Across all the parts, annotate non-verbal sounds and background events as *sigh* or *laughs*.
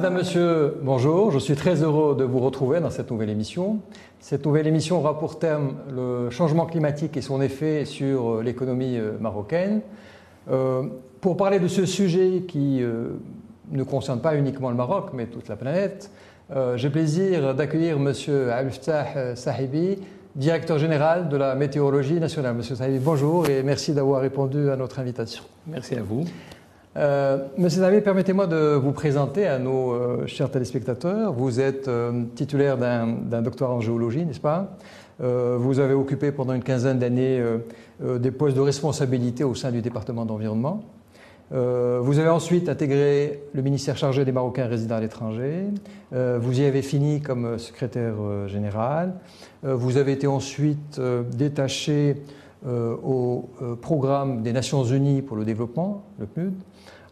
Madame, Monsieur, bonjour. Je suis très heureux de vous retrouver dans cette nouvelle émission. Cette nouvelle émission aura pour thème le changement climatique et son effet sur l'économie marocaine. pour parler de ce sujet qui ne concerne pas uniquement le Maroc, mais toute la planète, j'ai le plaisir d'accueillir Monsieur Al-Ftah Sahibi, directeur général de la météorologie nationale. Monsieur Saïd, bonjour et merci d'avoir répondu à notre invitation. Merci à vous. Euh, Monsieur Saïd, permettez-moi de vous présenter à nos euh, chers téléspectateurs. Vous êtes euh, titulaire d'un doctorat en géologie, n'est-ce pas? Vous avez occupé pendant une quinzaine d'années des postes de responsabilité au sein du département d'environnement. Vous avez ensuite intégré le ministère chargé des Marocains résidant à l'étranger. Vous y avez fini comme secrétaire général. vous avez été ensuite détaché au programme des Nations Unies pour le développement, le PNUD,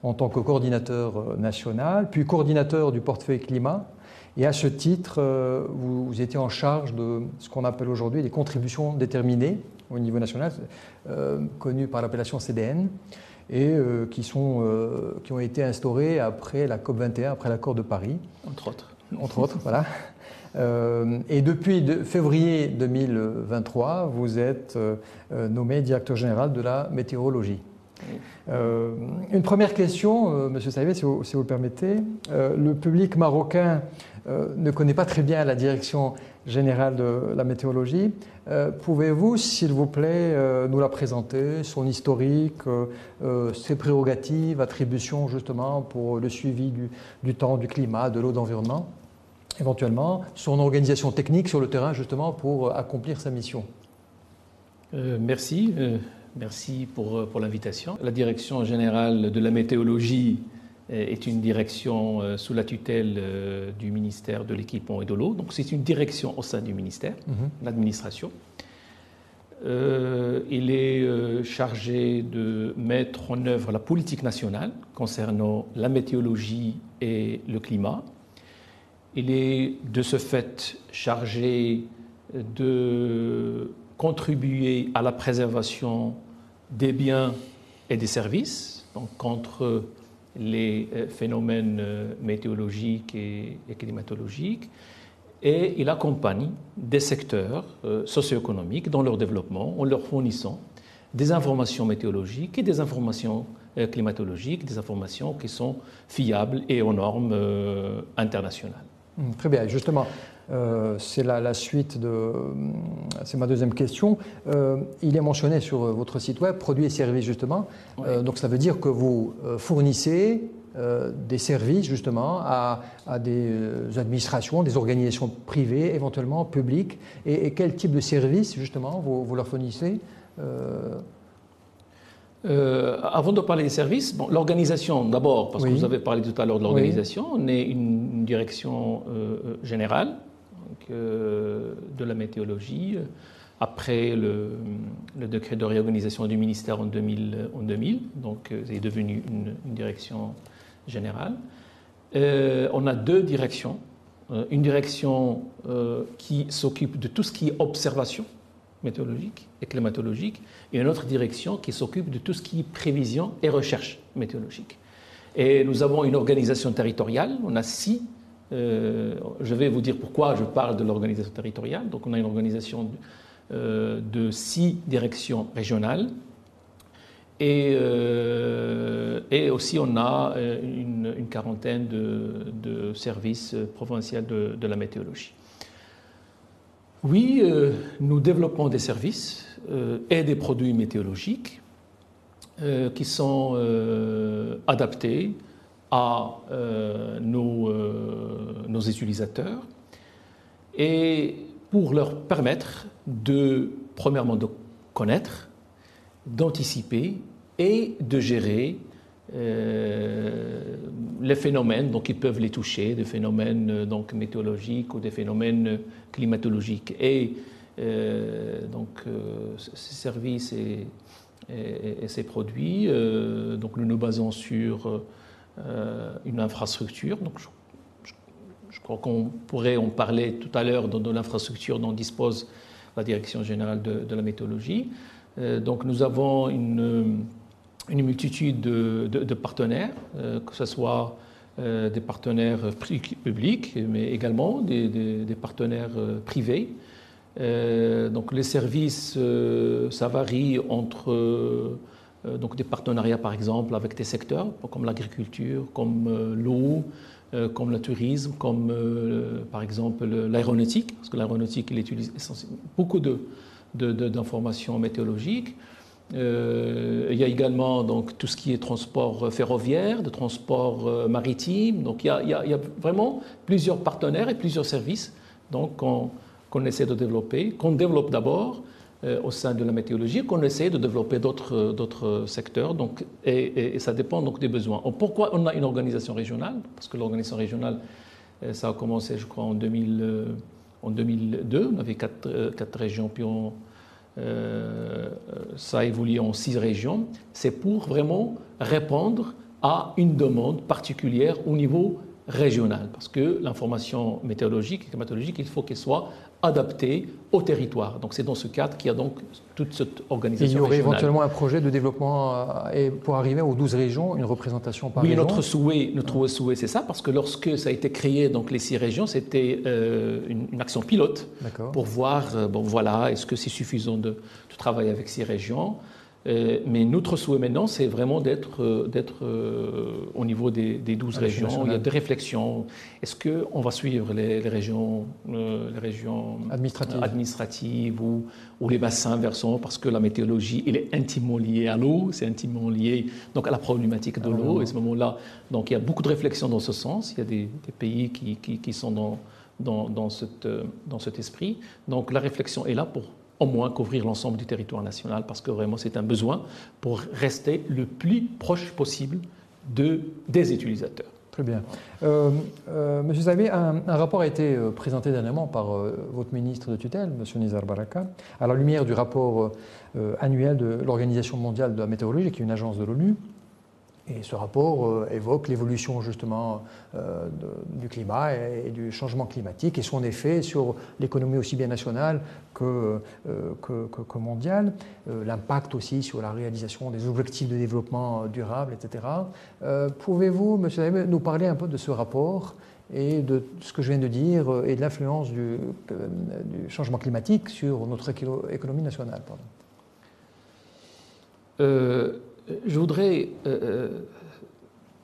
en tant que coordinateur national, puis coordinateur du portefeuille climat. Et à ce titre, vous, étiez en charge de ce qu'on appelle aujourd'hui des contributions déterminées au niveau national, connues par l'appellation CDN et euh, qui, sont, euh, qui ont été instaurés après la COP21, après l'accord de Paris. Entre autres. Entre autres, voilà. Euh, et depuis février 2023, vous êtes nommé directeur général de la météorologie. Une première question, Monsieur Saïvé, si vous, le permettez. le public marocain ne connaît pas très bien la direction général de la météorologie. Euh, pouvez-vous, s'il vous plaît, euh, nous la présenter, son historique, euh, ses prérogatives, attributions justement pour le suivi du, temps, du climat, de l'eau, d'environnement, éventuellement, son organisation technique sur le terrain justement pour accomplir sa mission? Merci. Merci pour, pour l'invitation. La direction générale de la météorologie euh, est une direction euh, sous la tutelle euh, du ministère de l'équipement et de l'eau. Donc c'est une direction au sein du ministère, mhm. l'administration. il est chargé de mettre en œuvre la politique nationale concernant la météorologie et le climat. Il est de ce fait chargé de contribuer à la préservation des biens et des services, contre les euh, phénomènes euh, météorologiques et, climatologiques et il accompagne des secteurs euh, socio-économiques dans leur développement en leur fournissant des informations météorologiques et des informations climatologiques, des informations qui sont fiables et aux normes internationales. Mmh, très bien, justement. Euh, c'est la, suite de. Euh, c'est ma deuxième question. Euh, il est mentionné sur votre site web produits et services, justement. donc, ça veut dire que vous fournissez des services, justement, à, des administrations, des organisations privées, éventuellement publiques. Et, quel type de services, justement, vous, leur fournissez avant de parler des services, bon, l'organisation d'abord, parce que vous avez parlé tout à l'heure de l'organisation, on est une, direction générale de la météorologie après le, décret de réorganisation du ministère en 2000, en 2000 donc euh, c'est devenu une, direction générale. Euh, on a deux directions. Euh, une direction qui s'occupe de tout ce qui est observation météorologique et climatologique, et une autre direction qui s'occupe de tout ce qui est prévision et recherche météorologique. Et nous avons une organisation territoriale, on a six euh, je vais vous dire pourquoi je parle de l'organisation territoriale. Donc on a une organisation euh, de six directions régionales. Et, euh, aussi on a une, quarantaine de, services provinciaux de, de, la météorologie. Oui, nous développons des services et des produits météorologiques qui sont adaptés à euh, nos, euh, nos, utilisateurs et pour leur permettre de, premièrement, de connaître, d'anticiper et de gérer euh, les phénomènes donc, qui peuvent les toucher, des phénomènes donc, météorologiques ou des phénomènes climatologiques. Et donc, ces services et, ces produits, donc, nous nous basons sur euh, une infrastructure. Donc, je, crois qu'on pourrait en parler tout à l'heure de, l'infrastructure dont dispose la Direction générale de, la météorologie. Euh, donc, nous avons une, une multitude de, partenaires, euh, que ce soit des partenaires publics, mais également des, partenaires privés. donc les services, ça varie entre donc des partenariats par exemple avec des secteurs comme l'agriculture, comme l'eau, comme le tourisme, comme par exemple l'aéronautique, parce que l'aéronautique il utilise beaucoup de, d'informations météorologiques. Euh, il y a également donc, tout ce qui est transport ferroviaire, de transport euh, maritime. Donc il y, a, vraiment plusieurs partenaires et plusieurs services qu'on essaie de développer, qu'on développe d'abord euh, au sein de la météorologie, qu'on essaie de développer d'autres secteurs. Donc, et, ça dépend donc des besoins. pourquoi on a une organisation régionale? Parce que l'organisation régionale, ça a commencé, je crois, en 2000 en 2002. On avait quatre, euh, quatre régions, puis euh, ça a évolué en six régions. C'est pour vraiment répondre à une demande particulière au niveau régional, parce que l'information météorologique et climatologique, il faut qu'elle soit adapté au territoire. Donc c'est dans ce cadre qu'il y a donc toute cette organisation. il y aurait éventuellement un projet de développement euh, et pour arriver aux 12 régions, une représentation par oui, région. Oui, notre souhait, notre souhait, c'est ça, parce que lorsque ça a été créé, donc les six régions, c'était euh, une, action pilote pour voir, euh, bon voilà, est-ce que c'est suffisant de, de, travailler avec six régions. Euh, mais notre souhait maintenant, c'est vraiment d'être euh, euh, au niveau des, des 12 régions. Il y a des réflexions. Est-ce qu'on va suivre les, régions, les régions administratives, ou, ou, les bassins versants? Parce que la météorologie, il est intimement lié à l'eau, c'est intimement lié donc, à la problématique de ah, l'eau. Et à ce moment-là, donc, il y a beaucoup de réflexions dans ce sens. Il y a des, pays qui, qui, qui, sont dans, dans, dans, cette, dans cet esprit. Donc la réflexion est là pour au moins couvrir l'ensemble du territoire national, parce que vraiment c'est un besoin pour rester le plus proche possible de, des utilisateurs. Très bien. Euh, euh Monsieur Zabi, un, rapport a été euh, présenté dernièrement par votre ministre de tutelle, Monsieur Nizar Baraka, à la lumière du rapport annuel de l'Organisation mondiale de la météorologie, qui est une agence de l'ONU, et ce rapport euh, évoque l'évolution justement euh, du climat et, du changement climatique et son effet sur l'économie aussi bien nationale que, euh, que, mondiale, l'impact aussi sur la réalisation des objectifs de développement durable, etc. Pouvez-vous, Monsieur nous parler un peu de ce rapport et de ce que je viens de dire et de l'influence du, du, changement climatique sur notre économie nationale pardon? Je voudrais euh, euh,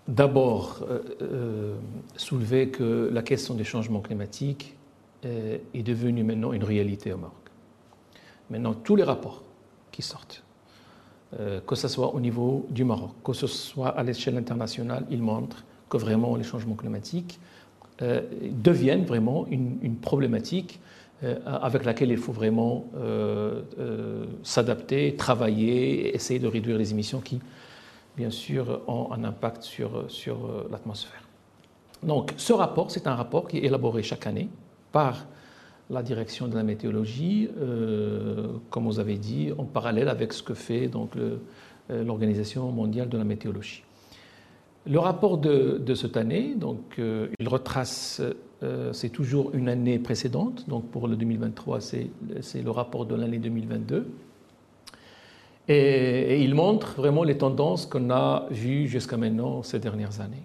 d'abord euh, soulever que la question des changements climatiques est devenue maintenant une réalité au Maroc. Maintenant, tous les rapports qui sortent, que ce soit au niveau du Maroc, que ce soit à l'échelle internationale, ils montrent que vraiment les changements climatiques deviennent vraiment une problématique avec laquelle il faut vraiment s'adapter, travailler, essayer de réduire les émissions qui, bien sûr, ont un impact sur, sur euh, l'atmosphère. Donc, ce rapport, c'est un rapport qui est élaboré chaque année par la direction de la météorologie, euh, comme vous avez dit, en parallèle avec ce que fait euh, l'Organisation mondiale de la météorologie. Le rapport de, cette année, donc, il retrace, c'est toujours une année précédente, donc pour le 2023, c'est le rapport de l'année 2022. Et, il montre vraiment les tendances qu'on a vues jusqu'à maintenant ces dernières années.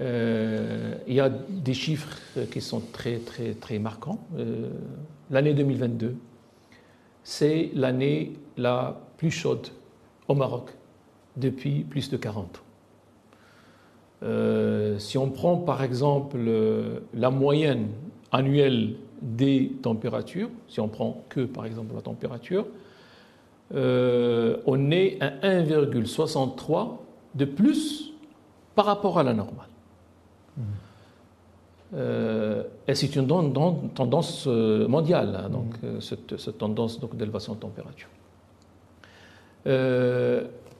Euh, il y a des chiffres qui sont très, très, très marquants. Euh, l'année 2022, c'est l'année la plus chaude au Maroc depuis plus de 40 ans. Euh, si on prend par exemple la moyenne annuelle des températures, si on prend que par exemple la température, euh, on est à 1,63 de plus par rapport à la normale. Euh, et c'est une tendance euh, mondiale, hein, donc, cette, tendance d'élévation de température.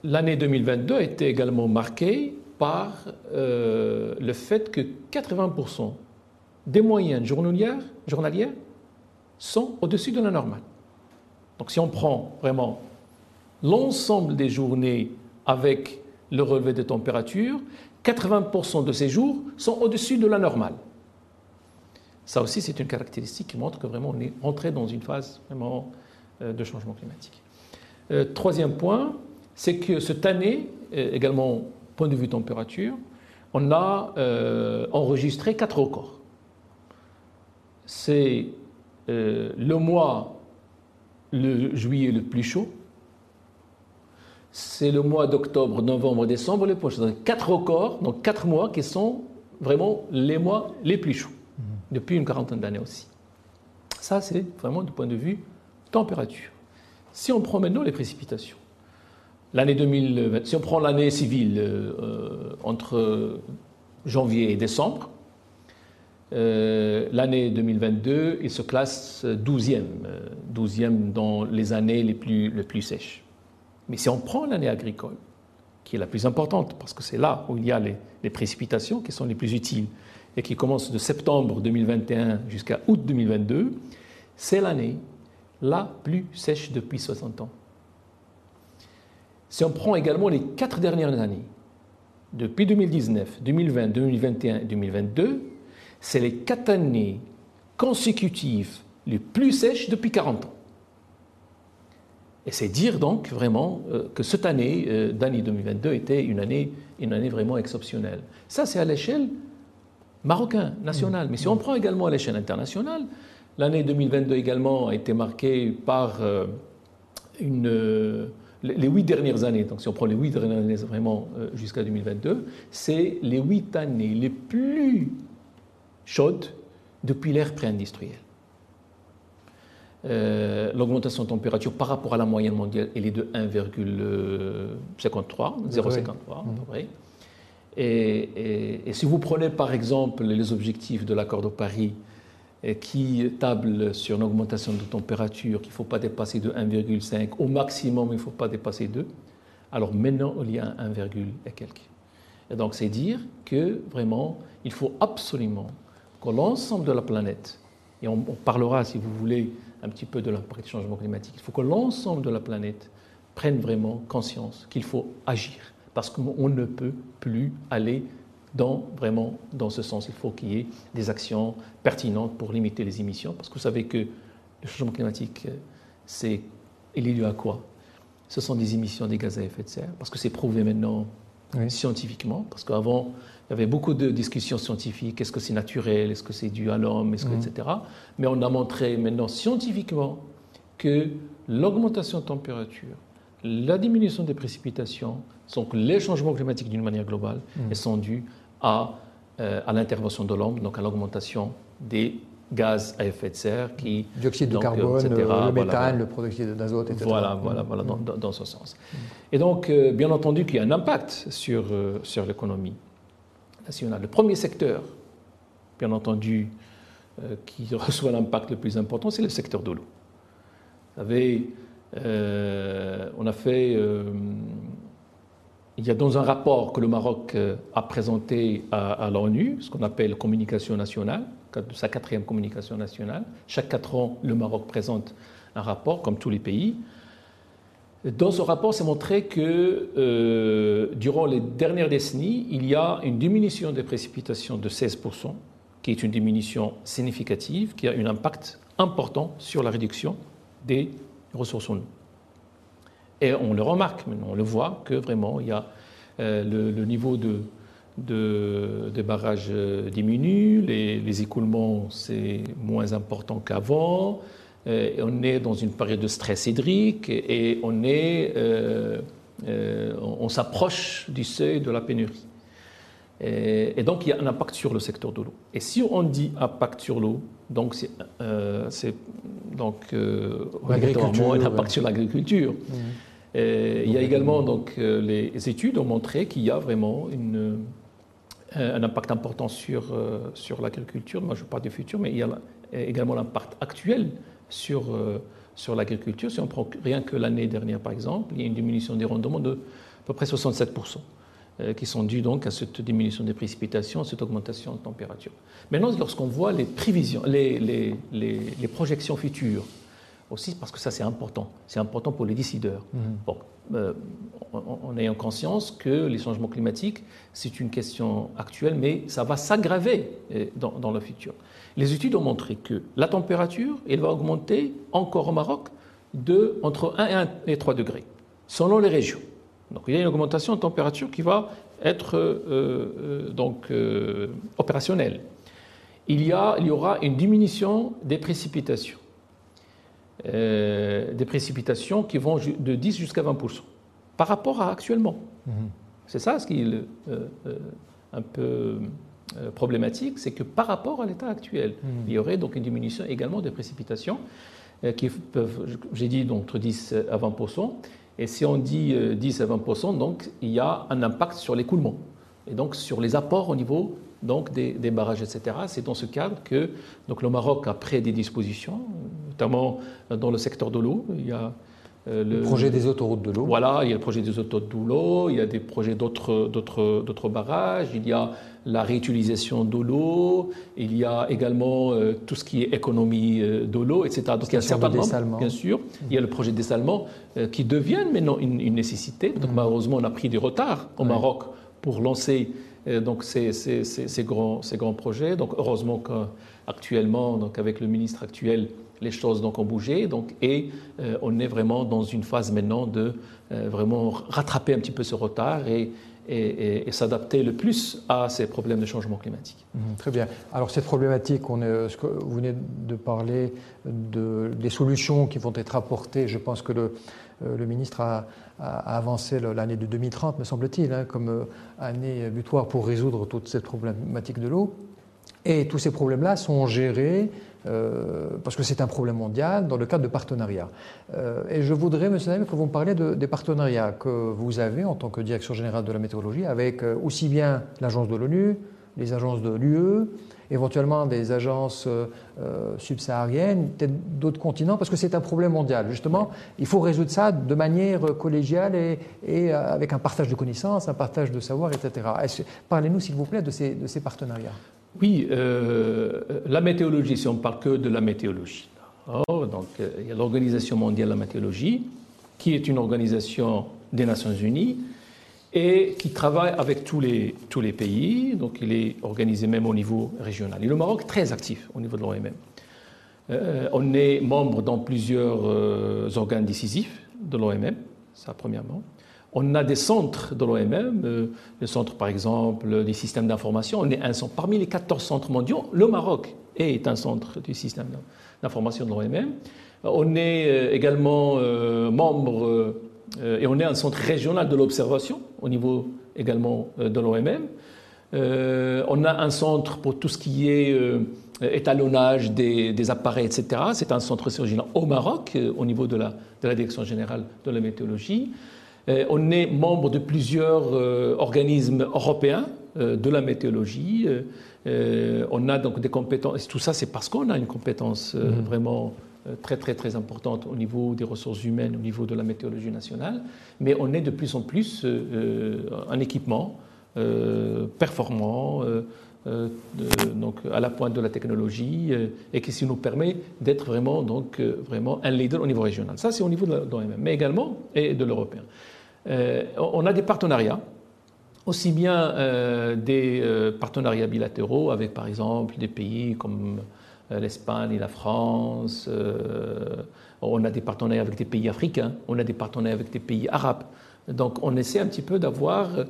L'année 2022 a été également marquée par le fait que 80% des moyennes journalières, sont au-dessus de la normale. Donc si on prend vraiment l'ensemble des journées avec le relevé de température, 80% de ces jours sont au-dessus de la normale. Ça aussi, c'est une caractéristique qui montre que vraiment on est entré dans une phase vraiment euh, de changement climatique. Euh, troisième point, c'est que cette année, euh, également point de vue température, on a enregistré quatre records. C'est le mois, le juillet le plus chaud, c'est le mois d'octobre, novembre, décembre, les prochains. Quatre records, donc quatre mois qui sont vraiment les mois les plus chauds, mhm. depuis une quarantaine d'années aussi. Ça, c'est vraiment du point de vue température. Si on prend maintenant les précipitations, l'année 2020, si on prend l'année civile euh, entre janvier et décembre, euh, l'année 2022, il se classe 12e, 12e euh, dans les années les plus, sèches. Mais si on prend l'année agricole, qui est la plus importante, parce que c'est là où il y a les, précipitations qui sont les plus utiles, et qui commence de septembre 2021 jusqu'à août 2022, c'est l'année la plus sèche depuis 60 ans. Si on prend également les quatre dernières années, depuis 2019, 2020, 2021 et 2022, c'est les quatre années consécutives les plus sèches depuis 40 ans. Et c'est dire donc vraiment euh, que cette année, euh, d'année 2022, était une année, une année vraiment exceptionnelle. Ça, c'est à l'échelle marocaine, nationale. Mais si on prend également à l'échelle internationale, l'année 2022 également a été marquée par euh, une, les huit dernières années. Donc si on prend les huit dernières années vraiment jusqu'à 2022, c'est les huit années les plus chaudes depuis l'ère pré-industrielle. Euh, l'augmentation de température par rapport à la moyenne mondiale, elle est de 1,53, 0,53 Et, et, si vous prenez par exemple les objectifs de l'accord de Paris qui tablent sur une augmentation de température qu'il ne faut pas dépasser de 1,5, au maximum il ne faut pas dépasser 2, alors maintenant il y a 1, et quelques. Et donc c'est dire que vraiment il faut absolument que l'ensemble de la planète, et on parlera si vous voulez un petit peu de l'impact du changement climatique. Il faut que l'ensemble de la planète prenne vraiment conscience qu'il faut agir parce qu'on ne peut plus aller dans, vraiment dans ce sens. Il faut qu'il y ait des actions pertinentes pour limiter les émissions parce que vous savez que le changement climatique, c'est, il est dû à quoi? Ce sont des émissions des gaz à effet de serre parce que c'est prouvé maintenant scientifiquement parce qu'avant il y avait beaucoup de discussions scientifiques. Est-ce que c'est naturel Est-ce que c'est dû à l'homme Est-ce que, mm. etc. Mais on a montré maintenant scientifiquement que l'augmentation de température, la diminution des précipitations, que les changements climatiques d'une manière globale mm. sont dus à, euh, à l'intervention de l'homme, donc à l'augmentation des gaz à effet de serre qui... Dioxyde de carbone, le méthane, le protoxyde d'azote, etc. Voilà, voilà, voilà mm. dans, ce sens. Et donc, euh, bien entendu qu'il y a un impact sur, euh, sur l'économie. Le premier secteur, bien entendu, euh, qui *laughs* reçoit l'impact le plus important, c'est le secteur de l'eau. Vous savez, euh, on a fait. Euh, il y a dans un rapport que le Maroc a présenté à, l'ONU, ce qu'on appelle communication nationale, sa quatrième communication nationale. Chaque quatre ans, le Maroc présente un rapport, comme tous les pays. Dans ce rapport, c'est montré que euh, durant les dernières décennies, il y a une diminution des précipitations de 16%, qui est une diminution significative, qui a un impact important sur la réduction des ressources en eau. Et on le remarque maintenant, on le voit que vraiment, il y a euh, le, niveau de, des barrages euh, diminue, les, les écoulements, c'est moins important qu'avant, euh, on est dans une période de stress hydrique et, on est, euh, euh, on, s'approche du seuil de la pénurie. Et, donc il y a un impact sur le secteur de l'eau. Et si on dit impact sur l'eau, donc c'est donc obligatoirement un impact sur l'agriculture. Mmh. Il y a également donc les études ont montré qu'il y a vraiment une, un impact important sur, sur l'agriculture. Moi, je parle du futur, mais il y a également l'impact actuel sur, euh, sur l'agriculture. Si on prend rien que l'année dernière, par exemple, il y a une diminution des rendements de à peu près 67%, euh, qui sont dus donc à cette diminution des précipitations, à cette augmentation de température. Maintenant, lorsqu'on voit les prévisions, les, les, les, projections futures, aussi parce que ça c'est important, c'est important pour les décideurs. Mmh. Bon, euh, en, ayant conscience que les changements climatiques, c'est une question actuelle, mais ça va s'aggraver dans, dans, le futur. Les études ont montré que la température, elle va augmenter encore au Maroc de entre 1 et 3 degrés, selon les régions. Donc il y a une augmentation de température qui va être donc opérationnelle. Il y, a, il y aura une diminution des précipitations. Des précipitations qui vont de 10 jusqu'à 20% par rapport à actuellement. Mhm. C'est ça ce qui est un peu euh, problématique, c'est que par rapport à l'état actuel, hmm. il y aurait donc une diminution également des précipitations euh, qui peuvent, j'ai dit, entre 10 à 20% Et si on dit 10 euh, à 20 donc il y a un impact sur l'écoulement et donc sur les apports au niveau donc des, barrages, etc. C'est dans ce cadre que donc le Maroc a pris des dispositions, notamment dans le secteur de l'eau. Il y a euh, le, projet des autoroutes de l'eau. Voilà, il y a le projet des autoroutes de l'eau, il y a des projets d'autres barrages, il y a la réutilisation de l'eau, il y a également euh, tout ce qui est économie euh, de l'eau, etc. Donc il y a un certain nombre, bien sûr. Il y a le projet des dessalement qui devient maintenant une, nécessité. Donc mm. malheureusement, on a pris du retard au Maroc pour lancer donc ces, ces, ces, grands, ces grands projets. Donc heureusement qu'actuellement, donc avec le ministre actuel, les choses donc ont bougé donc, et euh, on est vraiment dans une phase maintenant de euh, vraiment rattraper un petit peu ce retard et, et, s'adapter le plus à ces problèmes de changement climatique. Mhm, très bien. Alors cette problématique, on est, vous venez de parler de, des solutions qui vont être apportées. Je pense que le, le ministre a, avancé l'année de 2030, me semble-t-il, hein, comme année butoir pour résoudre toute cette problématique de l'eau. Et tous ces problèmes-là sont gérés euh, parce que c'est un problème mondial, dans le cadre de partenariats. Euh, et je voudrais, monsieur Naïm, que vous me parliez des partenariats que vous avez en tant que direction générale de la météorologie avec euh, aussi bien l'agence de l'ONU, les agences de l'UE, éventuellement des agences subsahariennes, peut-être d'autres continents, parce que c'est un problème mondial. Justement, il faut résoudre ça de manière collégiale et, avec un partage de connaissances, un partage de savoir, etc. Parlez-nous, s'il vous plaît, de ces, partenariats. Oui, euh, la météorologie, si on ne parle que de la météorologie. donc, euh, il y a l'Organisation mondiale de la météorologie, qui est une organisation des Nations Unies et qui travaille avec tous les, tous les pays. Donc, il est organisé même au niveau régional. Et le Maroc est très actif au niveau de l'OMM. Euh, on est membre dans plusieurs organes décisifs de l'OMM, ça premièrement. On a des centres de l'OMM, euh, le centre par exemple des systèmes d'information. On est un centre. Parmi les 14 centres mondiaux, le Maroc est un centre du système d'information de l'OMM. On est euh, également euh, membre et on est un centre régional de l'observation au niveau également de l'OMM. on a un centre pour tout ce qui est étalonnage des, appareils, etc. C'est un centre régional au Maroc, au niveau de la, de la Direction générale de la météorologie. Euh, on est membre de plusieurs euh, organismes européens euh, de la météorologie. on a donc des compétences. Et tout ça, c'est parce qu'on a une compétence mhm. vraiment très très très importante au niveau des ressources humaines, au niveau de la météorologie nationale, mais on est de plus en plus un équipement performant, donc à la pointe de la technologie, et qui nous permet d'être vraiment donc vraiment un leader au niveau régional. Ça c'est au niveau de l'OMM, mais également et de l'européen. Euh, on a des partenariats, aussi bien euh, des euh, partenariats bilatéraux avec par exemple des pays comme l'Espagne et la France, on a des partenariats avec des pays africains, on a des partenariats avec des pays arabes. Donc on essaie un petit peu d'avoir euh,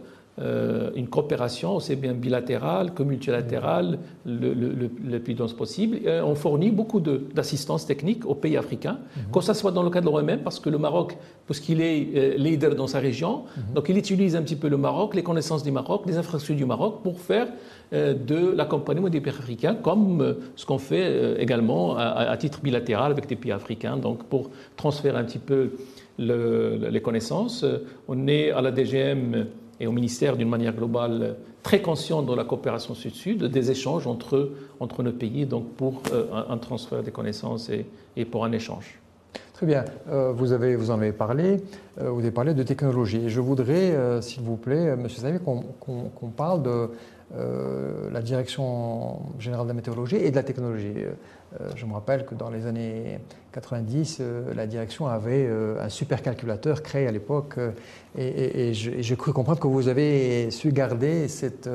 une coopération aussi bien bilatérale que multilatérale le, plus dense possible. on fournit beaucoup d'assistance technique aux pays africains, mhm. que ce soit dans le cadre de l'OMM, parce que le Maroc, puisqu'il est euh, leader dans sa région, mhm. donc il utilise un petit peu le Maroc, les connaissances du Maroc, les infrastructures du Maroc pour faire euh, de l'accompagnement des pays africains, comme ce qu'on fait également à, titre bilatéral avec des pays africains, donc pour transférer un petit peu les connaissances. On est à la DGM et au ministère d'une manière globale très conscient de la coopération sud-sud, des échanges entre, entre nos pays, donc pour euh, un, transfert des connaissances et, et, pour un échange. Très bien. Euh, vous, avez, vous en avez parlé. Euh, vous avez parlé de technologie. je voudrais, s'il vous plaît, Monsieur Xavier, qu'on parle de la direction générale de la météorologie et de la technologie. je me rappelle que dans les années 90, la direction avait un supercalculateur créé à l'époque et, je, cru comprendre que vous avez su garder cette,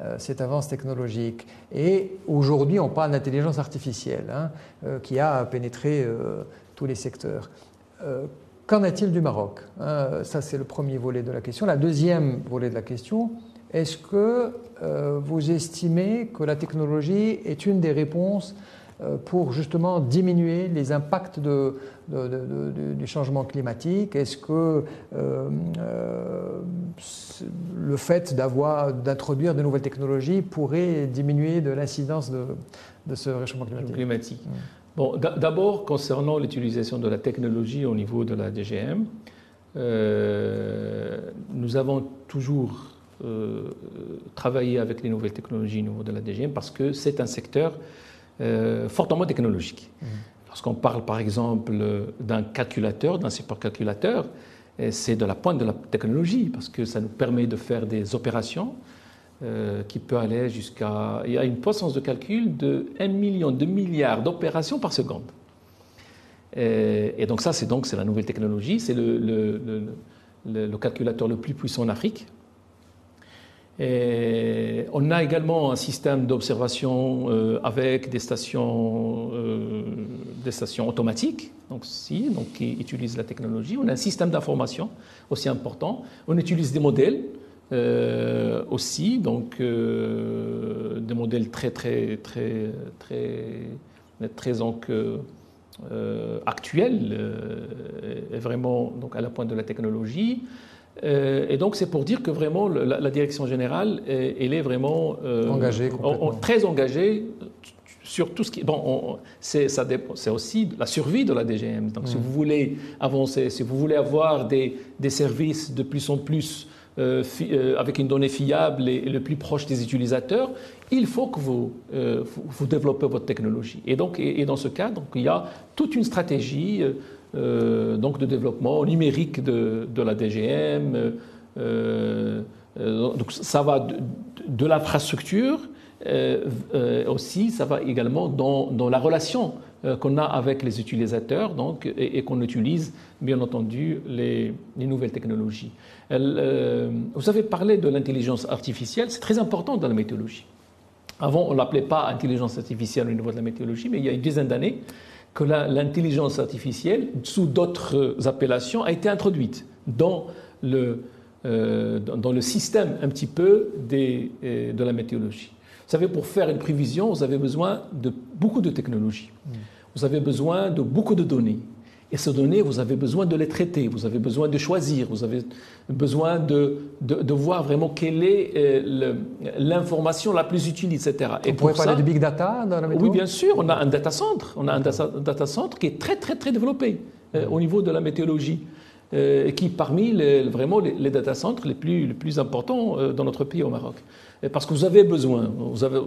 euh, avance technologique. Et aujourd'hui, on parle d'intelligence artificielle hein, euh, qui a pénétré euh, tous les secteurs. qu'en est-il du Maroc Ça, c'est le premier volet de la question. La deuxième volet de la question, est-ce que vous estimez que la technologie est une des réponses euh, pour justement diminuer les impacts de, du changement climatique? Est-ce que euh, euh, le fait d'avoir, d'introduire de nouvelles technologies pourrait diminuer de l'incidence de, ce réchauffement climatique, mm. Bon, d'abord, concernant l'utilisation de la technologie au niveau de la DGM, nous avons toujours travaillé avec les nouvelles technologies au niveau de la DGM parce que c'est un secteur euh, fortement technologique. Mmh. Lorsqu'on parle par exemple d'un calculateur, d'un supercalculateur, euh, c'est de la pointe de la technologie parce que ça nous permet de faire des opérations euh, qui peut aller jusqu'à. Il y a une puissance de calcul de 1 million, 2 milliards d'opérations par seconde. Et, donc, ça, c'est donc c'est la nouvelle technologie. C'est le, le, calculateur le plus puissant en Afrique. On a également un système d'observation euh, avec des stations, euh, des stations automatiques, donc, si, donc, qui utilisent la technologie. On a un système d'information aussi important. On utilise des modèles euh, aussi, donc des modèles très, très, très, très, très, actuels, et vraiment donc, à la pointe de la technologie. Euh, et donc c'est pour dire que vraiment la, direction générale, elle est vraiment euh, engagée, très engagée sur tout ce qui. Bon, c'est aussi la survie de la DGM. Donc si mm. vous voulez avancer, si vous voulez avoir des, des services de plus en plus euh, avec une donnée fiable et, le plus proche des utilisateurs, il faut que vous, vous, développez votre technologie. Et donc, et, dans ce cas, donc, il y a toute une stratégie euh, donc de développement numérique de, la DGM. Euh, euh, donc ça va de, l'infrastructure aussi, ça va également dans, la relation qu'on a avec les utilisateurs donc, et, qu'on utilise bien entendu les, nouvelles technologies. vous avez parlé de l'intelligence artificielle, c'est très important dans la météorologie. Avant, on ne l'appelait pas intelligence artificielle au niveau de la météorologie, mais il y a une dizaine d'années, que l'intelligence artificielle, sous d'autres appellations, a été introduite dans le, euh, dans le système un petit peu des, euh, de la météorologie. Vous savez, pour faire une prévision, vous avez besoin de beaucoup de technologies. Mm. Vous avez besoin de beaucoup de données. Et ces données, vous avez besoin de les traiter, vous avez besoin de choisir, vous avez besoin de, de, voir vraiment quelle est euh, l'information la plus utile, etc. Et Vous pouvez parler de big data dans la météo Oui, bien sûr. On a un data center. On a un data, center qui est très, très, très développé euh, au niveau de la météorologie. Euh, qui parmi les, vraiment les, data centers les plus, les plus importants dans notre pays au Maroc. Parce que vous avez besoin, vous, avez,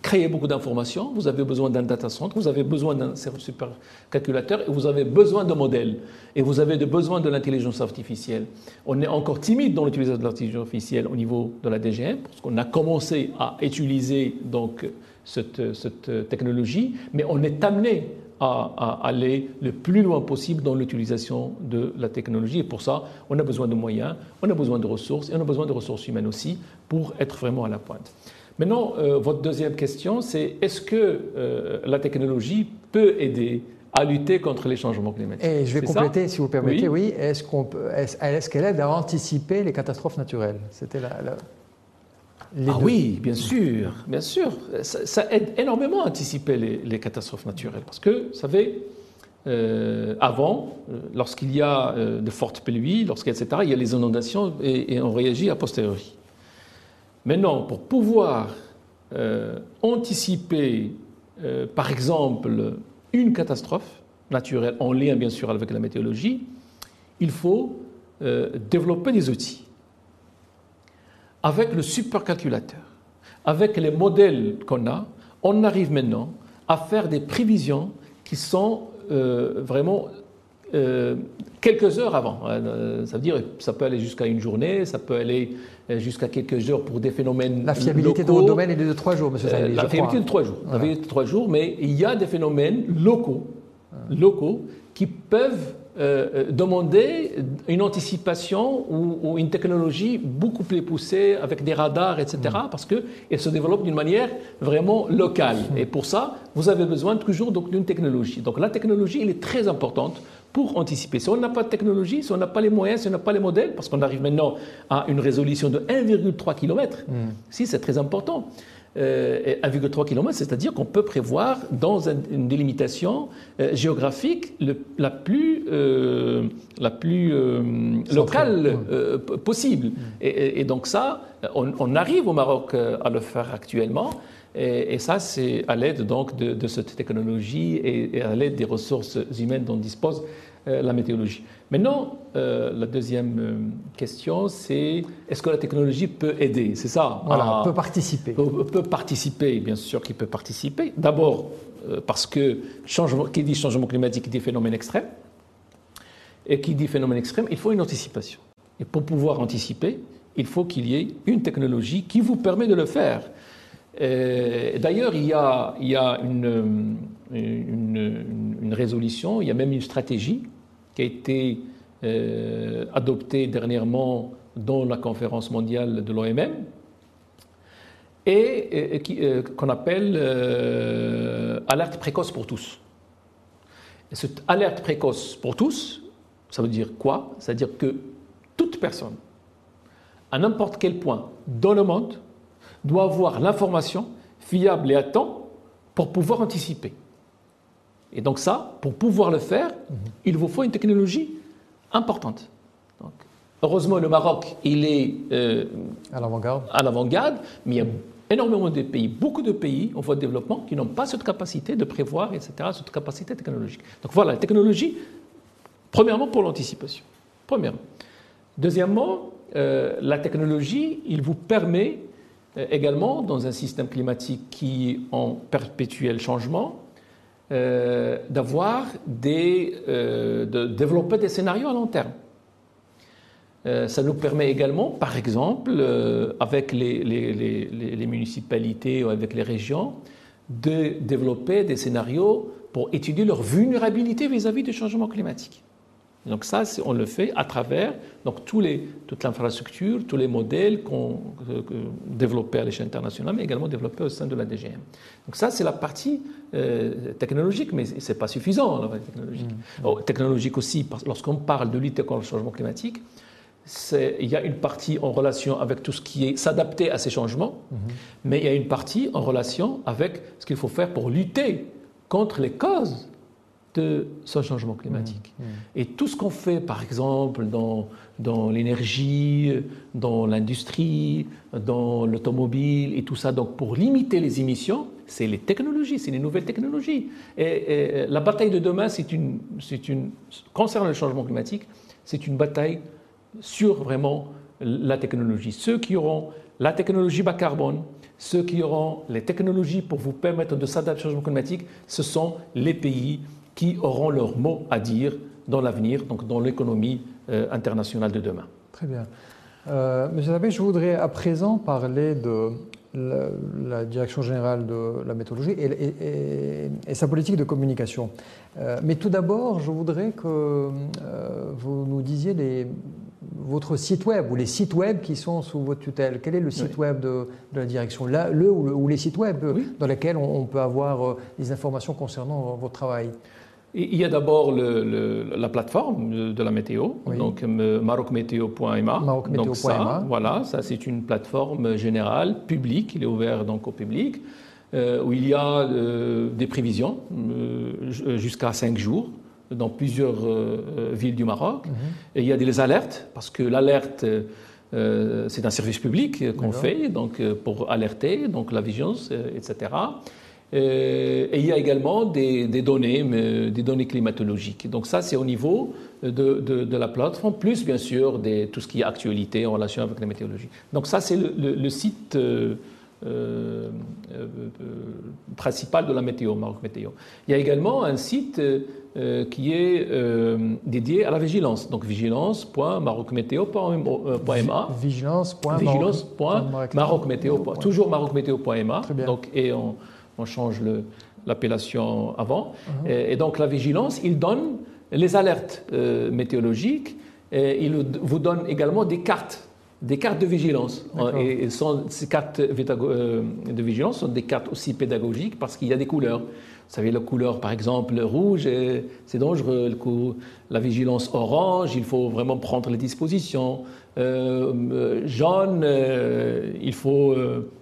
créez beaucoup d'informations, vous avez besoin d'un data center, vous avez besoin d'un supercalculateur et vous avez besoin de modèles. Et vous avez besoin de l'intelligence artificielle. On est encore timide dans l'utilisation de l'intelligence artificielle au niveau de la DGM, parce qu'on a commencé à utiliser donc cette technologie, mais on est amené à, aller le plus loin possible dans l'utilisation de la technologie. Et pour ça, on a besoin de moyens, on a besoin de ressources et on a besoin de ressources humaines aussi pour être vraiment à la pointe. Maintenant, euh, votre deuxième question, c'est est-ce que euh, la technologie peut aider à lutter contre les changements climatiques? Et je vais compléter, si vous permettez, oui. Est-ce qu'on qu'elle aide à anticiper les catastrophes naturelles? C'était la, ah oui, bien sûr, bien sûr. Ça, aide énormément à anticiper les, catastrophes naturelles. Parce que, vous savez, euh, avant, euh, lorsqu'il y a euh, de fortes pluies, lorsqu'il etc., il y a les inondations et, on réagit a posteriori. Maintenant, pour pouvoir anticiper, par exemple, une catastrophe naturelle en lien bien sûr avec la météorologie, il faut développer des outils avec le supercalculateur, avec les modèles qu'on a, on arrive maintenant à faire des prévisions qui sont euh, vraiment euh, quelques heures avant. Euh, ça veut dire ça peut aller jusqu'à une journée, ça peut aller jusqu'à quelques heures pour des phénomènes. La fiabilité de votre domaine est de trois jours, monsieur Saïd. La fiabilité de trois jours. La fiabilité de trois jours, mais il y a des phénomènes locaux, locaux qui peuvent euh, euh, demander une anticipation ou, une technologie beaucoup plus poussée avec des radars, etc., mm. parce qu'elle se développe d'une manière vraiment locale. Mm. Et pour ça, vous avez besoin toujours d'une technologie. Donc la technologie, elle est très importante pour anticiper. Si on n'a pas de technologie, si on n'a pas les moyens, si on n'a pas les modèles, parce qu'on arrive maintenant à une résolution de 1,3 km, hmm. si c'est très important. 1,3 euh, km, c'est-à-dire qu'on peut prévoir dans une délimitation euh, géographique la plus, euh, la plus locale possible. Hmm. Et, donc ça, on, arrive au Maroc à le faire actuellement. Et, ça, c'est à l'aide donc de, cette technologie et, à l'aide des ressources humaines dont dispose euh, la météorologie. Maintenant, euh, la deuxième euh, question, c'est est-ce que la technologie peut aider? C'est ça. Voilà, peut participer. Peut, peut participer, bien sûr qu'il peut participer. D'abord, parce que changement, qui dit changement climatique dit phénomène extrême. Et qui dit phénomène extrême, il faut une anticipation. Et pour pouvoir anticiper, il faut qu'il y ait une technologie qui vous permet de le faire. Euh, d'ailleurs, il y a, il y a une, une, résolution, il y a même une stratégie qui a été euh, adoptée dernièrement dans la conférence mondiale de l'OMM et, euh, qu'on appelle alerte précoce pour tous. Et cette alerte précoce pour tous, ça veut dire quoi? C'est-à-dire que toute personne, à n'importe quel point dans le monde, doit avoir l'information fiable et à temps pour pouvoir anticiper. Et donc ça, pour pouvoir le faire, mhm. il vous faut une technologie importante. heureusement, le Maroc, il est euh, à l'avant-garde, mais il y a énormément de pays, beaucoup de pays en voie de développement qui n'ont pas cette capacité de prévoir, etc., cette capacité technologique. Donc voilà, la technologie, premièrement pour l'anticipation. Premièrement. Deuxièmement, euh, la technologie, il vous permet euh, également dans un système climatique qui est en perpétuel changement, euh, d'avoir des, euh, de développer des scénarios à long terme. ça nous permet également, par exemple, avec les, municipalités ou avec les régions, de développer des scénarios pour étudier leur vulnérabilité vis-à-vis -vis du changement climatique. Donc ça, on le fait à travers donc, tous les, toute l'infrastructure, tous les modèles qu'on développés à l'échelle internationale, mais également développés au sein de la DGM. Donc ça, c'est la partie euh, technologique, mais ce n'est pas suffisant, la partie technologique. Mmh. Oh, technologique aussi, lorsqu'on parle de lutte contre le changement climatique, il y a une partie en relation avec tout ce qui est s'adapter à ces changements, mmh. mais il y a une partie en relation avec ce qu'il faut faire pour lutter contre les causes de ce changement climatique. Mmh, mmh. Et tout ce qu'on fait, par exemple, dans, dans l'énergie, dans l'industrie, dans l'automobile et tout ça, donc pour limiter les émissions, c'est les technologies, c'est les nouvelles technologies. Et, la bataille de demain, c'est une, c'est une, concernant le changement climatique, c'est une bataille sur vraiment la technologie. Ceux qui auront la technologie bas carbone, ceux qui auront les technologies pour vous permettre de s'adapter au changement climatique, ce sont les pays qui auront leur mot à dire dans l'avenir, donc dans l'économie euh, internationale de demain. Très bien. Euh, Monsieur Abbé, je voudrais à présent parler de la, Direction générale de la méthodologie et, sa politique de communication. Euh, mais tout d'abord, je voudrais que euh, vous nous disiez les, votre site web ou les sites web qui sont sous votre tutelle. Quel est le site web de, la direction? Là, le, ou, les sites web dans lesquels on, peut avoir des informations concernant votre travail? Il y a d'abord la plateforme de la météo, donc euh, marocmétéo.ma. Donc ça, voilà, ça c'est une plateforme générale, publique, il est ouvert donc au public, euh, où il y a euh, des prévisions jusqu'à 5 jours dans plusieurs villes du Maroc. Mhm. Et il y a des alertes, parce que l'alerte, c'est un service public qu'on fait, donc pour alerter, donc la vigilance, etc. Euh, et il y a également des, données, des données climatologiques. Donc ça, c'est au niveau de, de, la plateforme, plus bien sûr des, tout ce qui est actualité en relation avec la météorologie. Donc ça, c'est le, site euh, euh, principal de la météo, Maroc Météo. Il y a également un site qui est dédié à la vigilance. Donc vigilance.marocmétéo.ma. Vigilance.marocmétéo. Toujours marocmétéo.ma. Donc, et on, on change l'appellation avant. Uh-huh. et, donc la vigilance, il donne les alertes euh, météorologiques, et il vous donne également des cartes des cartes de vigilance. Et, ces cartes de vigilance sont des cartes aussi pédagogiques parce qu'il y a des couleurs. Vous savez, la couleur, par exemple, rouge, c'est dangereux. La vigilance orange, il faut vraiment prendre les dispositions. Euh, euh, jaune, euh, il faut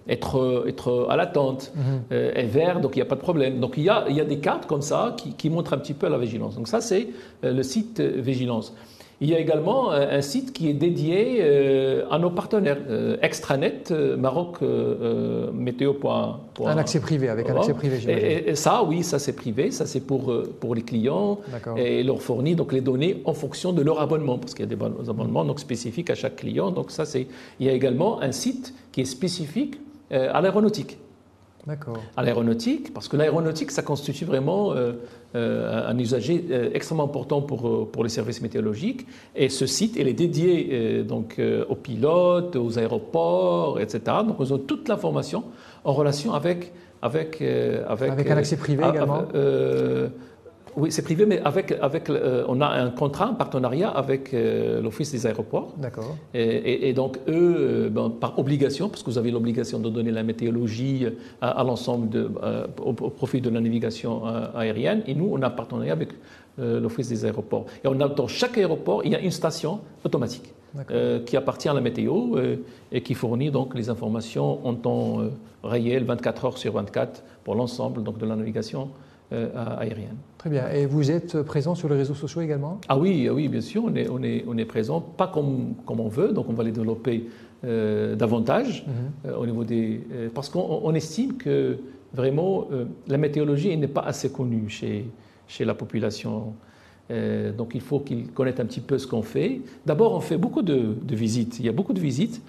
être, être à l'attente. Et vert, donc il n'y a pas de problème. Donc il y a, il y a des cartes comme ça qui, qui, montrent un petit peu la vigilance. Donc ça, c'est le site vigilance. Il y a également un site qui est dédié euh, à nos partenaires, euh, Extranet, euh, Maroc, Météo. Un accès privé, avec un accès privé, et, et, ça, oui, ça c'est privé, ça c'est pour, pour les clients et leur fournit donc les données en fonction de leur abonnement, parce qu'il y a des abonnements donc, spécifiques à chaque client. Donc ça, c'est. Il y a également un site qui est spécifique à l'aéronautique. À l'aéronautique, parce que l'aéronautique, ça constitue vraiment euh, un usager euh, extrêmement important pour, pour les services météorologiques. Et ce site, il est dédié donc, aux pilotes, aux aéroports, etc. Donc, ils ont toute l'information en relation avec... Avec, avec, avec un accès privé également oui, c'est privé, mais avec, avec, euh, on a un contrat, un partenariat avec euh, l'Office des aéroports. D'accord. Et, donc, eux, euh, ben, par obligation, parce que vous avez l'obligation de donner la météorologie à, l'ensemble, au, profit de la navigation aérienne, et nous, on a un partenariat avec l'Office des aéroports. Et on a, dans chaque aéroport, il y a une station automatique qui appartient à la météo et qui fournit donc les informations en temps réel, 24 heures sur 24, pour l'ensemble donc, de la navigation euh, aérienne. Très bien. Et vous êtes présent sur les réseaux sociaux également? Ah oui, ah oui, bien sûr, on est, on est, on est présent, pas comme, comme on veut, donc on va les développer euh, davantage mhm. euh, au niveau des... parce qu'on estime que vraiment la météorologie n'est pas assez connue chez, chez la population. donc il faut qu'ils connaissent un petit peu ce qu'on fait. D'abord, on fait beaucoup de, de visites. Il y a beaucoup de visites.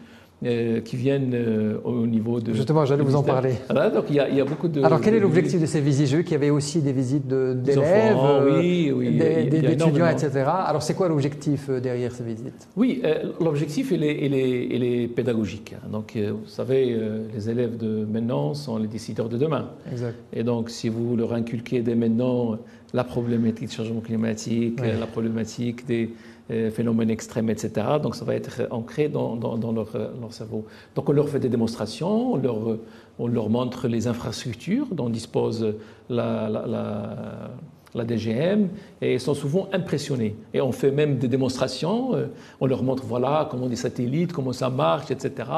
Euh, qui viennent euh, au niveau de. Justement, j'allais vous en parler. Ah, donc il y, a, il y, a, beaucoup de. Alors quel est l'objectif de ces visites? J'ai vu qu'il y avait aussi des visites d'élèves, oui, oui, d'étudiants, etc. Alors c'est quoi l'objectif euh, derrière ces visites? Oui, l'objectif il est, il, est, il est, pédagogique. Donc vous savez, les élèves de maintenant sont les décideurs de demain. Exact. Et donc si vous leur inculquez dès maintenant la problématique du changement climatique, la problématique des euh, phénomènes extrêmes, etc. Donc ça va être ancré dans, dans, leur, leur, cerveau. Donc on leur fait des démonstrations, on leur, on leur montre les infrastructures dont dispose la, la, la, DGM et ils sont souvent impressionnés. Et on fait même des démonstrations, euh, on leur montre voilà comment des satellites, comment ça marche, etc.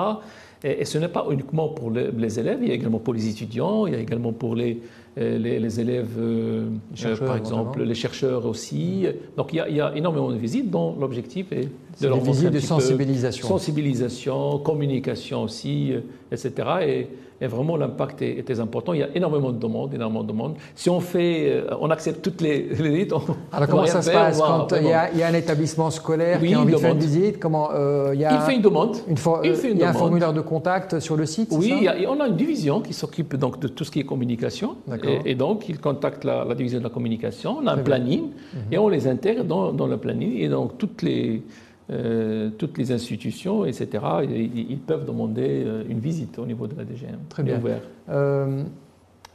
Et, ce n'est pas uniquement pour les élèves, il y a également pour les étudiants, il y a également pour les, euh, les, élèves, euh, euh, par exemple, les chercheurs aussi. Donc il y, a, énormément de visites dont l'objectif est de leur de sensibilisation. sensibilisation, communication aussi, etc. Et, et vraiment l'impact est, très important. Il y a énormément de demandes, énormément de demandes. Si on fait, on accepte toutes les, *laughs* visites, on, Alors comment ça se passe quand il y, a, il y, a, un établissement scolaire qui a envie de faire une visite? Comment, il, y a il fait une demande. Une il, fait une il y a un formulaire de contact sur le site Oui, on a une division qui s'occupe donc de tout ce qui est communication. Et, donc, ils contactent la, division de la communication, on a un planning, mhm. et on les intègre dans, le planning. Et donc, toutes les, euh, toutes les institutions, etc., ils, peuvent demander euh, une visite au niveau de la DGM. Très bien. Ouvert. Euh,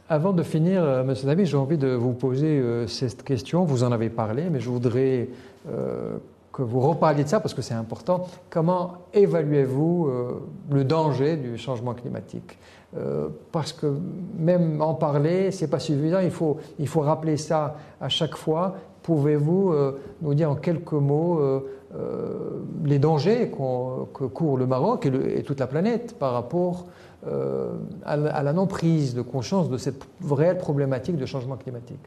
avant de finir, M. David, j'ai envie de vous poser cette question. Vous en avez parlé, mais je voudrais que vous reparliez de ça parce que c'est important. Comment évaluez-vous le danger du changement climatique? Euh, parce que même en parler, c'est pas suffisant. Il faut, il faut rappeler ça à chaque fois. Pouvez-vous euh, nous dire en quelques mots euh, les dangers que court le Maroc et, toute la planète par rapport à, la non-prise de conscience de cette réelle problématique de changement climatique?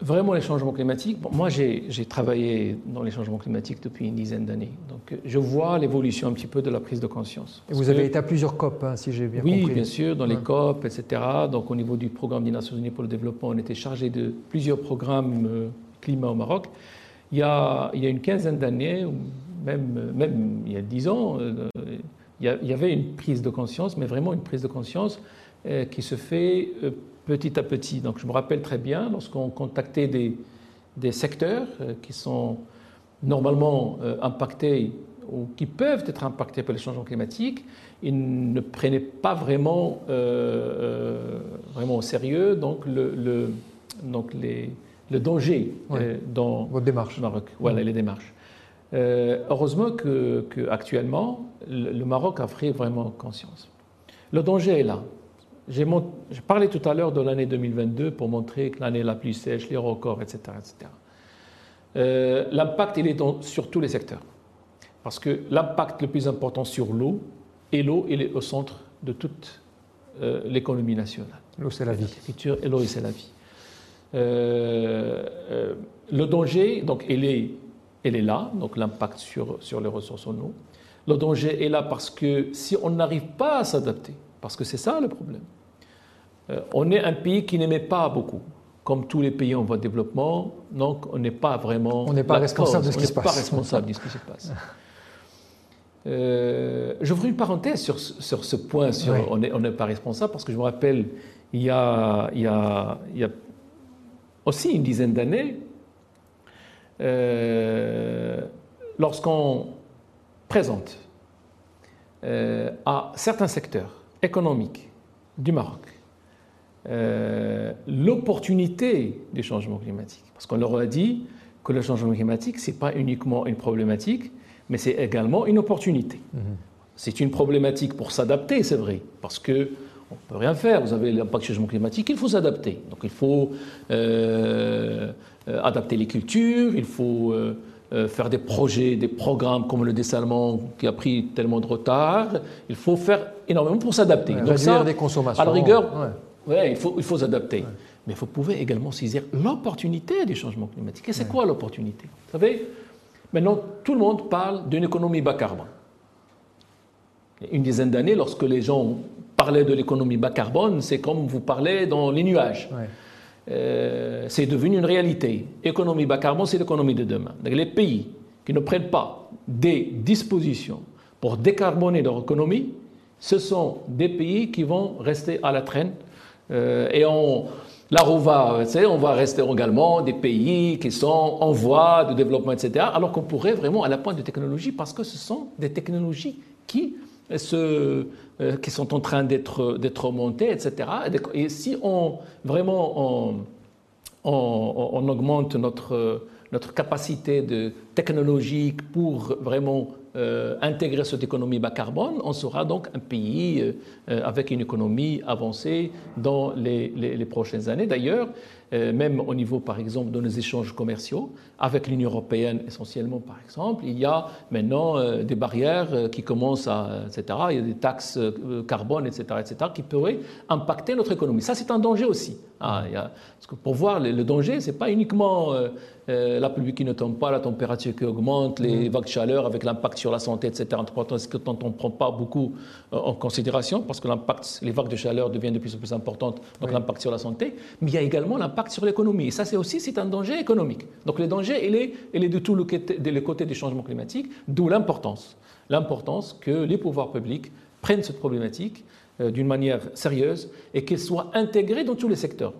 Vraiment, les changements climatiques. moi, j'ai travaillé dans les changements climatiques depuis une dizaine d'années. Donc, je vois l'évolution un petit peu de la prise de conscience. Et vous avez été à plusieurs COP, hein, si j'ai bien compris. Oui, bien sûr, dans les COP, etc. Donc, au niveau du programme des Nations Unies pour le développement, on était chargé de plusieurs programmes euh, climat au Maroc. Il y a, il y a une quinzaine d'années, même, même il y a dix ans, euh, il, y avait une prise de conscience, mais vraiment une prise de conscience euh, qui se fait petit à petit. Donc je me rappelle très bien lorsqu'on contactait des, des secteurs euh, qui sont normalement euh, impactés ou qui peuvent être impactés par les changements climatiques, ils ne prenaient pas vraiment, euh, vraiment au sérieux donc le, le donc les, le danger dans votre démarche. Maroc. Voilà, les démarches. heureusement que, actuellement, le, Maroc a pris vraiment conscience. Le danger est là. J'ai parlé tout à l'heure de l'année 2022 pour montrer que l'année la plus sèche, les records, etc. etc. L'impact, il est sur tous les secteurs. Parce que l'impact le plus important sur l'eau, et l'eau, il est au centre de toute euh, l'économie nationale. L'eau, c'est la vie. Et l'eau, c'est la vie. Euh, euh, le danger, donc, il est, est là, donc l'impact sur, sur les ressources en eau. Le danger est là parce que si on n'arrive pas à s'adapter, parce que c'est ça le problème, on est un pays qui n'aimait pas beaucoup. Comme tous les pays en voie de développement, donc on n'est pas vraiment. On n'est pas responsable de ce qui se passe. On n'est pas responsable de ce qui se passe. Euh, J'ouvre une parenthèse sur, sur ce point, sur on n'est pas responsable, parce que je me rappelle, il y a, il y a, il y a aussi une dizaine d'années, euh, lorsqu'on présente euh, à certains secteurs économiques du Maroc euh, l'opportunité du changement climatique, parce qu'on leur a dit que le changement climatique, ce n'est pas uniquement une problématique, mais c'est également une opportunité. C'est une problématique pour s'adapter, c'est vrai, parce que on ne peut rien faire. Vous avez l'impact du changement climatique, il faut s'adapter. Donc il faut euh, euh, adapter les cultures, il faut euh, faire des projets, des programmes comme le dessalement qui a pris tellement de retard. Il faut faire énormément pour s'adapter. Ouais, réduire des consommations. À la rigueur, ouais. Il faut, il faut s'adapter. Mais vous pouvez également saisir l'opportunité du changement climatique. Et c'est quoi l'opportunité? Vous savez, Maintenant, tout le monde parle d'une économie bas carbone. Une dizaine d'années, lorsque les gens parlaient de l'économie bas carbone, c'est comme vous parlez dans les nuages. Euh, c'est devenu une réalité. Économie bas carbone, c'est l'économie de demain. les pays qui ne prennent pas des dispositions pour décarboner leur économie, ce sont des pays qui vont rester à la traîne. Euh, et on, Là où on va, on va rester également des pays qui sont en voie de développement, etc., alors qu'on pourrait vraiment à la pointe de technologie, parce que ce sont des technologies qui, se, euh, qui sont en train d'être, montées, etc. Et si on vraiment on, on, augmente notre, notre capacité de technologique pour vraiment euh, intégrer cette économie bas carbone, on sera donc un pays euh, euh, avec une économie avancée dans les, prochaines années. D'ailleurs, même au niveau, par exemple, de nos échanges commerciaux, avec l'Union européenne essentiellement, par exemple, il y a maintenant euh, des barrières euh, qui commencent à, etc. Il y a des taxes carbone, etc., etc., qui pourraient impacter notre économie. Ça, c'est un danger aussi. Ah, parce que pour voir le, danger, c'est pas uniquement la pluie qui ne tombe pas, la température qui augmente, les mm. vagues de chaleur avec l'impact sur la santé, etc. C'est que on ne prend pas beaucoup en considération, parce que l'impact, les vagues de chaleur deviennent de plus en plus importantes, donc l'impact sur la santé. Mais il y a également l'impact sur l'économie. Et ça, c'est aussi c'est un danger économique. Donc le danger, il est, il est de tout le côté, de le côté du changement climatique, d'où l'importance. L'importance que les pouvoirs publics prennent cette problématique euh, d'une manière sérieuse et qu'elle soit intégrée dans tous les secteurs.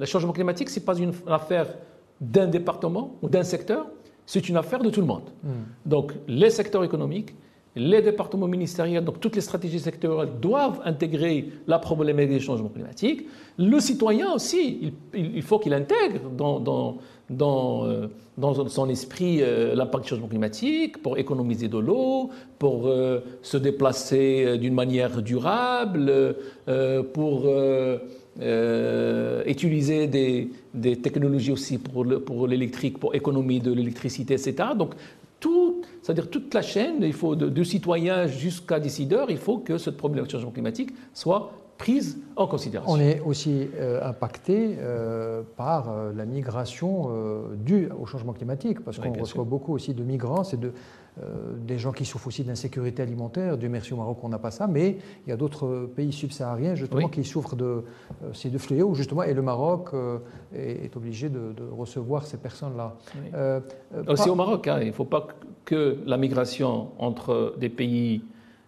Le, changement climatique, ce n'est pas une affaire d'un département ou d'un secteur, c'est une affaire de tout le monde. Hmm. Donc les secteurs économiques, les départements ministériels, donc toutes les stratégies sectorielles doivent intégrer la problématique des changements climatiques. Le citoyen aussi, il, faut qu'il intègre dans, euh, son esprit euh, l'impact du changement climatique pour économiser de l'eau, pour euh, se déplacer d'une manière durable, pour utiliser des, technologies aussi pour l'électrique, pour économie de l'électricité, etc. Donc c'est-à-dire toute la chaîne, il faut de, citoyens jusqu'à décideurs, il faut que cette problématique de changement climatique soit prise en considération. On est aussi euh, impacté euh, par euh, la migration due au changement climatique, parce qu'on reçoit beaucoup aussi de migrants, c'est de, des gens qui souffrent aussi d'insécurité alimentaire. Dieu merci au Maroc, on n'a pas ça, mais il y a d'autres pays subsahariens justement qui souffrent de ces deux fléaux, justement, et le Maroc est, obligé de, recevoir ces personnes-là. Aussi au Maroc, hein, il ne faut pas que la migration entre des pays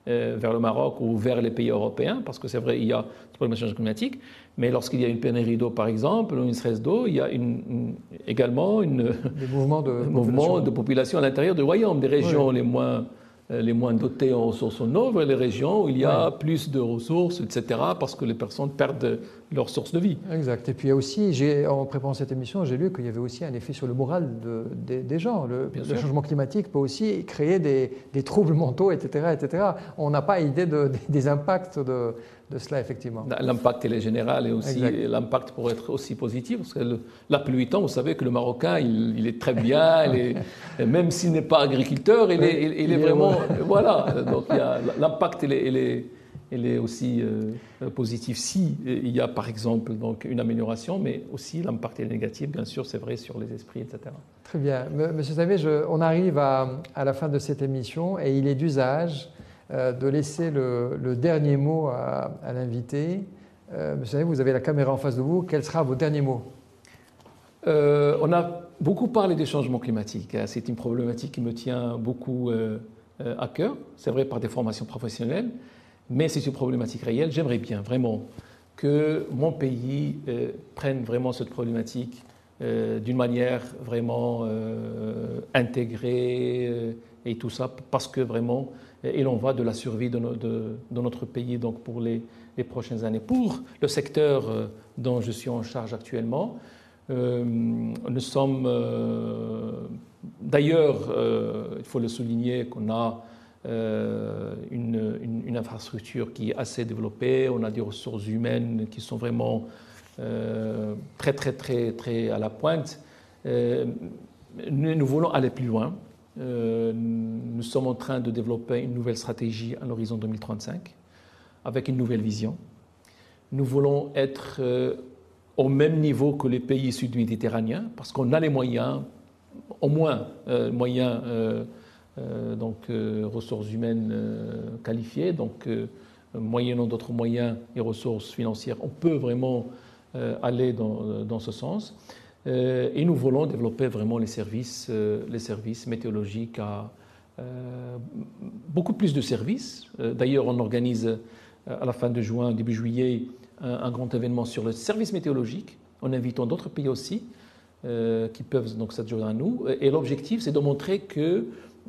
vers le Maroc ou vers les pays européens, parce que c'est vrai, il y a ce problème de changement climatique, mais lorsqu'il y a une pénurie d'eau, par exemple, ou une stress d'eau, il y a une, également une, des mouvements de *laughs* population. de population à l'intérieur du royaume, des régions les moins euh, les moins dotés en ressources en eau vers les régions où il y a plus de ressources, etc., parce que les personnes perdent leur source de vie. Exact. Et puis il y a aussi, en préparant cette émission, j'ai lu qu'il y avait aussi un effet sur le moral des gens. Le, changement climatique peut aussi créer des, troubles mentaux, etc., etc. On n'a pas idée des impacts de, de cela, effectivement. L'impact, il est général et aussi l'impact pourrait être aussi positif. Parce que la pluie vous savez que le Marocain, il, est très bien, *laughs* même s'il n'est pas agriculteur, il, est, il, est, vraiment. voilà, donc l'impact, il est, est, aussi euh, positif si il y a, par exemple, donc, une amélioration, mais aussi l'impact est négatif, bien sûr, c'est vrai, sur les esprits, etc. Très bien. Monsieur Savé, on arrive à, à la fin de cette émission et il est d'usage euh, de laisser le, dernier mot à, l'invité. Euh, vous savez, vous avez la caméra en face de vous. Quel sera vos derniers mots? Euh, On a beaucoup parlé des changements climatiques. Hein. C'est une problématique qui me tient beaucoup à cœur. C'est vrai par des formations professionnelles, mais c'est une problématique réelle. J'aimerais bien vraiment que mon pays prenne vraiment cette problématique d'une manière vraiment intégrée et tout ça, parce que vraiment et l'on va de la survie de, notre pays donc pour les, prochaines années. Pour le secteur euh, dont je suis en charge actuellement, euh, nous sommes euh, d'ailleurs, il faut le souligner, qu'on a une, infrastructure qui est assez développée, on a des ressources humaines qui sont vraiment très très très très à la pointe. nous voulons aller plus loin. Euh, nous sommes en train de développer une nouvelle stratégie à l'horizon 2035 avec une nouvelle vision. Nous voulons être euh, au même niveau que les pays sud-méditerranéens parce qu'on a les moyens, au moins euh, moyens, donc ressources humaines qualifiées, donc moyennant d'autres moyens et ressources financières, on peut vraiment aller dans, ce sens. Euh, et nous voulons développer vraiment les services, euh, les météorologiques à euh, beaucoup plus de services. D'ailleurs, on organise à la fin de juin, début juillet, un, grand événement sur le service météorologique, en invitant d'autres pays aussi qui peuvent donc s'adjoindre à nous. Et l'objectif, c'est de montrer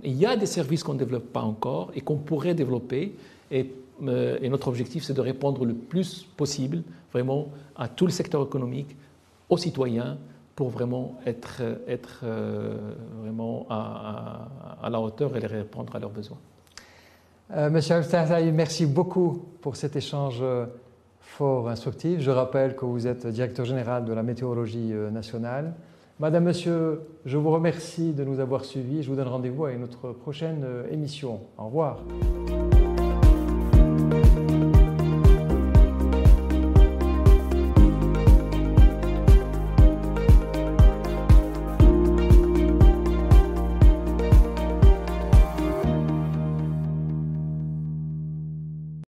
qu'il y a des services qu'on ne développe pas encore et qu'on pourrait développer. Et, et notre objectif, c'est de répondre le plus possible vraiment à tout le secteur économique, aux citoyens, pour vraiment être, être euh, vraiment à, la hauteur et répondre à leurs besoins. Euh, Monsieur Al merci beaucoup pour cet échange euh, fort instructif. Je rappelle que vous êtes directeur général de la météorologie nationale. Madame, Monsieur, je vous remercie de nous avoir suivis. Je vous donne rendez-vous à une autre prochaine émission. Au revoir.